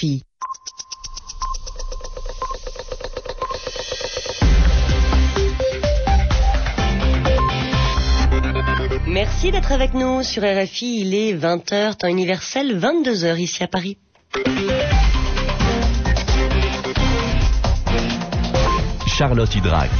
RFI. Merci d'être avec nous sur RFI. Il est 20h, temps universel, 22h ici à Paris. Charlotte Hydrac.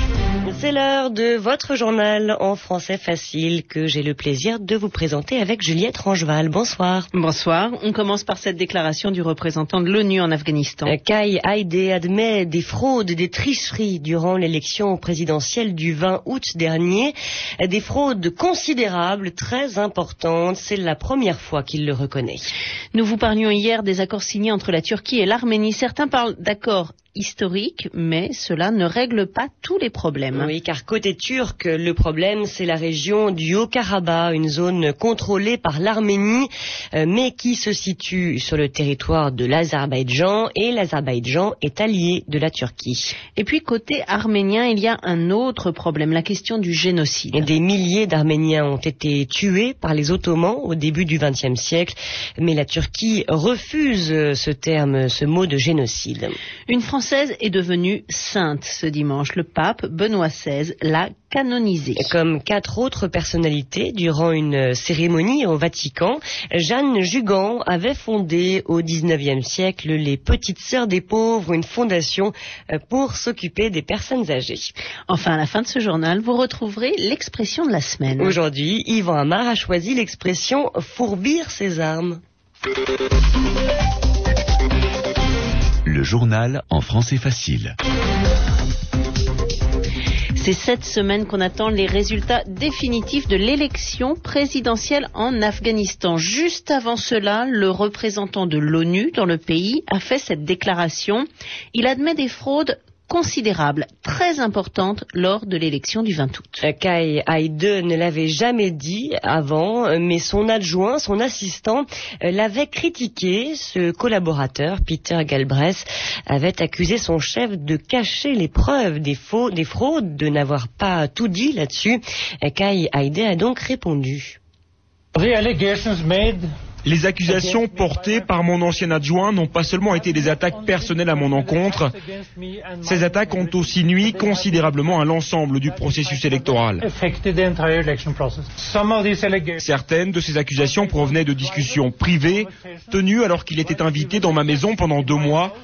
C'est l'heure de votre journal en français facile que j'ai le plaisir de vous présenter avec Juliette Rangeval. Bonsoir. Bonsoir. On commence par cette déclaration du représentant de l'ONU en Afghanistan. Euh, Kai Haïdé admet des fraudes, des tricheries durant l'élection présidentielle du 20 août dernier. Des fraudes considérables, très importantes. C'est la première fois qu'il le reconnaît. Nous vous parlions hier des accords signés entre la Turquie et l'Arménie. Certains parlent d'accords historiques, mais cela ne règle pas tous les problèmes. Oui, car côté turc, le problème, c'est la région du Haut-Karabakh, une zone contrôlée par l'Arménie, euh, mais qui se situe sur le territoire de l'Azerbaïdjan, et l'Azerbaïdjan est allié de la Turquie. Et puis côté arménien, il y a un autre problème, la question du génocide. Et Des milliers d'Arméniens ont été tués par les Ottomans au début du XXe siècle, mais la Turquie refuse ce terme, ce mot de génocide. Une Française est devenue sainte ce dimanche. Le pape Benoît XVI l'a canonisée. Comme quatre autres personnalités durant une cérémonie au Vatican, Jeanne Jugan avait fondé au XIXe siècle les Petites Sœurs des Pauvres, une fondation euh, pour s'occuper des personnes âgées. Enfin, à la fin de ce journal, vous retrouverez l'expression de la semaine. Aujourd'hui, Yvan Amar a choisi l'expression fourbir ses armes. Le journal en français facile. C'est cette semaine qu'on attend les résultats définitifs de l'élection présidentielle en Afghanistan. Juste avant cela, le représentant de l'ONU dans le pays a fait cette déclaration. Il admet des fraudes considérables, très importantes lors de l'élection du 20 août. Euh, Kai Haide ne l'avait jamais dit avant, euh, mais son adjoint, son assistant, euh, l'avait critiqué. Ce collaborateur, Peter Galbraith, avait accusé son chef de cacher les preuves des faux, des fraudes, de n'avoir pas tout dit là-dessus. Kai Haide a donc répondu. The allegations made Les accusations portées par mon ancien adjoint n'ont pas seulement été des attaques personnelles à mon encontre, ces attaques ont aussi nui considérablement à l'ensemble du processus électoral. Certaines de ces accusations provenaient de discussions privées tenues alors qu'il était invité dans ma maison pendant deux mois.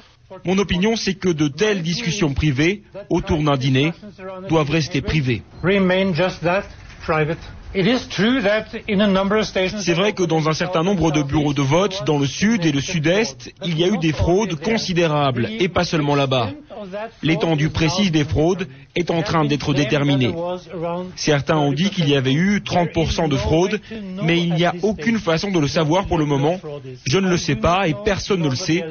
Mon opinion, c'est que de telles discussions privées, autour d'un dîner, doivent rester privées. C'est vrai que dans un certain nombre de bureaux de vote, dans le sud et le sud-est, il y a eu des fraudes considérables, et pas seulement là-bas. L'étendue précise des fraudes est en train d'être déterminée. Certains ont dit qu'il y avait eu 30% de fraude, mais il n'y a aucune façon de le savoir pour le moment. Je ne le sais pas et personne ne le sait.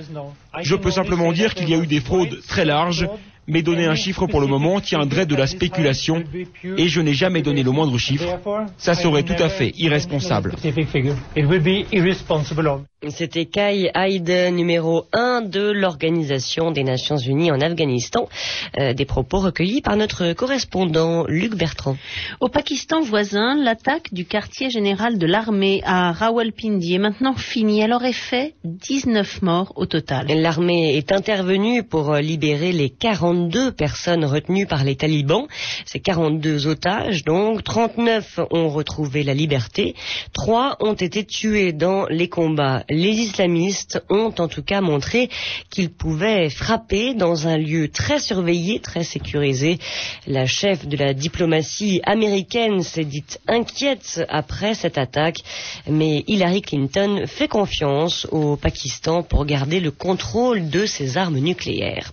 Je peux simplement dire qu'il y a eu des fraudes très larges, mais donner un chiffre pour le moment tiendrait de la spéculation et je n'ai jamais donné le moindre chiffre. Ça serait tout à fait irresponsable. C'était Kai Haide, numéro 1 de l'Organisation des Nations Unies en Afghanistan. Euh, des propos recueillis par notre correspondant Luc Bertrand. Au Pakistan voisin, l'attaque du quartier général de l'armée à Rawalpindi est maintenant finie. Elle aurait fait 19 morts au total. L'armée est intervenue pour euh, libérer les 42 personnes retenues par les talibans. Ces 42 otages, donc 39 ont retrouvé la liberté, 3 ont été tués dans les combats. Les islamistes ont en tout cas montré qu'ils pouvaient frapper dans un lieu très surveillé, très sécurisé. La chef de la diplomatie américaine s'est dite inquiète après cette attaque, mais Hillary Clinton fait confiance au Pakistan pour garder le contrôle de ses armes nucléaires.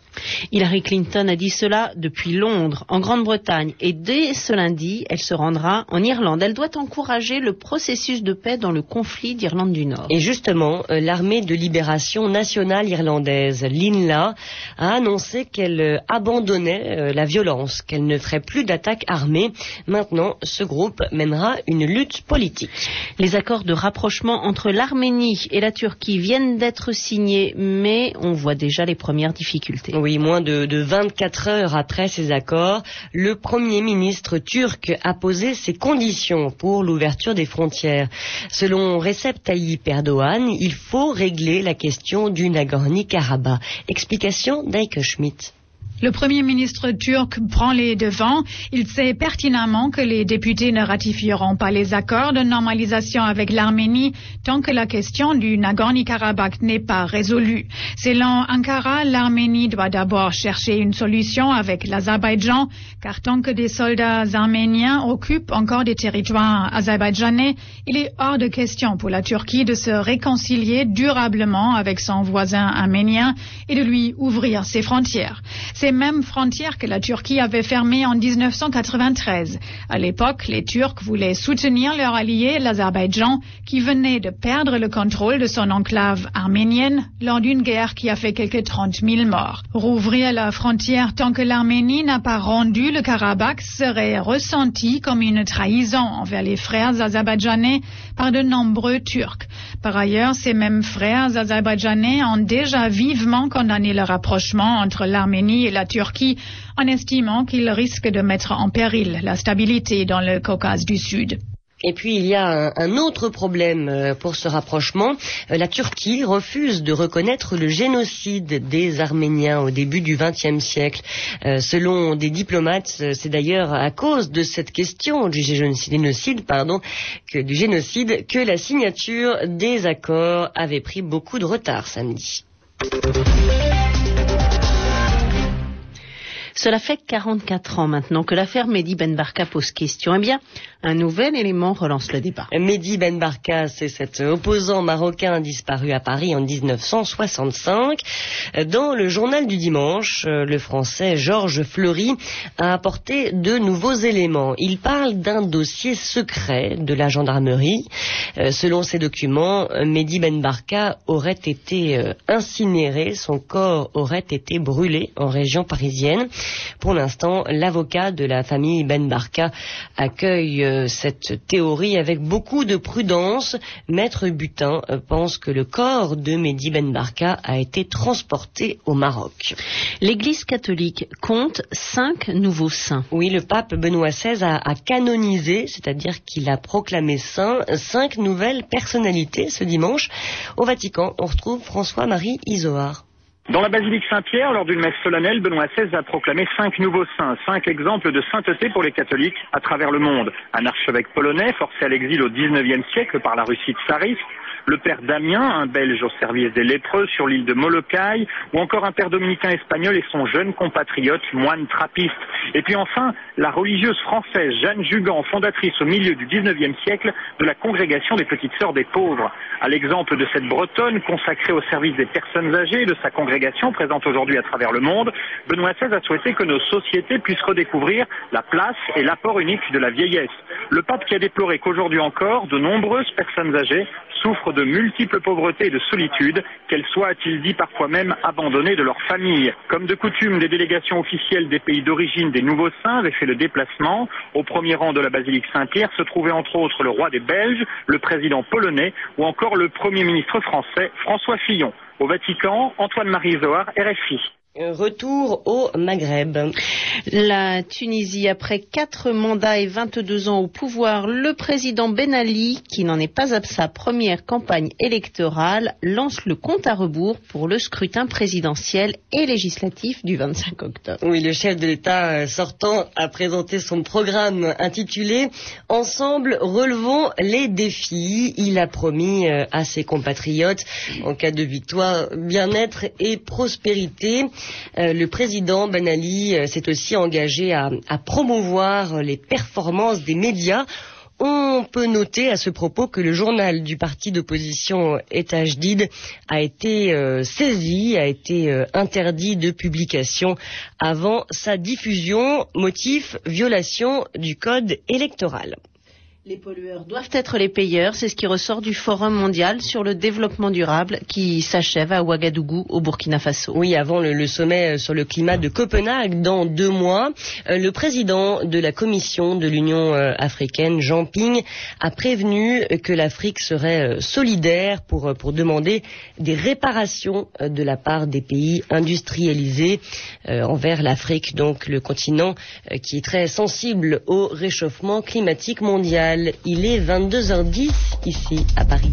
Hillary Clinton a dit cela depuis Londres, en Grande-Bretagne, et dès ce lundi, elle se rendra en Irlande. Elle doit encourager le processus de paix dans le conflit d'Irlande du Nord. Et justement, euh, l'armée de libération nationale irlandaise, l'INLA, a annoncé qu'elle euh, abandonnait euh, la violence, qu'elle ne ferait plus d'attaques armées. Maintenant, ce groupe mènera une lutte politique. Les accords de rapprochement entre l'Arménie et la Turquie viennent d'être signés, mais on voit déjà les premières difficultés. Oui, moins de, de 24 heures après ces accords, le Premier ministre turc a posé ses conditions pour l'ouverture des frontières. Selon Recep Tayyip Erdogan, il faut régler la question du Nagorno-Karabakh. Explication d'Eike Schmidt. Le Premier ministre turc prend les devants. Il sait pertinemment que les députés ne ratifieront pas les accords de normalisation avec l'Arménie tant que la question du Nagorno-Karabakh n'est pas résolue. Selon Ankara, l'Arménie doit d'abord chercher une solution avec l'Azerbaïdjan, car tant que des soldats arméniens occupent encore des territoires azerbaïdjanais, il est hors de question pour la Turquie de se réconcilier durablement avec son voisin arménien et de lui ouvrir ses frontières mêmes frontières que la Turquie avait fermées en 1993. À l'époque, les Turcs voulaient soutenir leur allié, l'Azerbaïdjan, qui venait de perdre le contrôle de son enclave arménienne lors d'une guerre qui a fait quelques 30 000 morts. Rouvrir la frontière tant que l'Arménie n'a pas rendu le Karabakh serait ressenti comme une trahison envers les frères azerbaïdjanais par de nombreux Turcs. Par ailleurs, ces mêmes frères azerbaïdjanais ont déjà vivement condamné le rapprochement entre l'Arménie et la Turquie en estimant qu'il risque de mettre en péril la stabilité dans le Caucase du Sud. Et puis il y a un, autre problème euh, pour ce rapprochement. Euh, la Turquie refuse de reconnaître le génocide des Arméniens au début du XXe siècle. Euh, selon des diplomates, c'est d'ailleurs à cause de cette question du génocide, que la signature des accords avait pris beaucoup de retard samedi. Cela fait 44 ans maintenant que l'affaire Mehdi Ben Barka pose question. Eh bien, un nouvel élément relance le débat. Mehdi Ben Barka, c'est cet opposant marocain disparu à Paris en 1965. Dans le journal du dimanche, le français Georges Fleury a apporté de nouveaux éléments. Il parle d'un dossier secret de la gendarmerie. Euh, selon ces documents, Mehdi Ben Barka aurait été euh, incinéré, son corps aurait été brûlé en région parisienne. Pour l'instant, l'avocat de la famille Ben Barka accueille euh, cette théorie avec beaucoup de prudence. Maître Butin euh, pense que le corps de Mehdi Ben Barka a été transporté au Maroc. L'Église catholique compte cinq nouveaux saints. Oui, le pape Benoît XVI a, a canonisé, c'est-à-dire qu'il a proclamé saint cinq nouvelles personnalités ce dimanche. Au Vatican, on retrouve François-Marie Isoard. Dans la basilique Saint-Pierre, lors d'une messe solennelle, Benoît XVI a proclamé cinq nouveaux saints, cinq exemples de sainteté pour les catholiques à travers le monde. Un archevêque polonais forcé à l'exil au XIXe siècle par la Russie tsariste, le père Damien, un Belge au service des lépreux sur l'île de Molokai, ou encore un père dominicain espagnol et son jeune compatriote, moine trappiste. Et puis enfin, la religieuse française Jeanne Jugan, fondatrice au milieu du XIXe siècle de la congrégation des Petites Sœurs des Pauvres. À l'exemple de cette Bretonne consacrée au service des personnes âgées de sa congrégation présente aujourd'hui à travers le monde, Benoît XVI a souhaité que nos sociétés puissent redécouvrir la place et l'apport unique de la vieillesse. Le pape qui a déploré qu'aujourd'hui encore, de nombreuses personnes âgées souffrent de multiples pauvretés et de solitude, qu'elles soient, a-t-il dit, parfois même abandonnées de leur famille. Comme de coutume, des délégations officielles des pays d'origine des nouveaux saints avaient fait le déplacement. Au premier rang de la basilique Saint-Pierre se trouvait entre autres le roi des Belges, le président polonais ou encore le premier ministre français François Fillon. Au Vatican, Antoine-Marie Zohar, RFI. Retour au Maghreb. La Tunisie, après quatre mandats et 22 ans au pouvoir, le président Ben Ali, qui n'en est pas à sa première campagne électorale, lance le compte à rebours pour le scrutin présidentiel et législatif du 25 octobre. Oui, le chef de l'État euh, sortant a présenté son programme intitulé Ensemble, relevons les défis. Il a promis euh, à ses compatriotes, en cas de victoire, bien-être et prospérité. Euh, le président Ben Ali euh, s'est aussi engagé à, promouvoir les performances des médias. On peut noter à ce propos que le journal du parti d'opposition Etajdid a été euh, saisi, a été interdit de publication avant sa diffusion, motif violation du code électoral. Les pollueurs doivent être les payeurs, c'est ce qui ressort du Forum mondial sur le développement durable qui s'achève à Ouagadougou au Burkina Faso. Oui, avant le, sommet euh, sur le climat de Copenhague dans deux mois, euh, le président de la Commission de l'Union euh, africaine, Jean Ping, a prévenu que l'Afrique serait solidaire pour, pour demander des réparations de la part des pays industrialisés envers l'Afrique, donc le continent qui est très sensible au réchauffement climatique mondial. Il est 22h10 ici à Paris.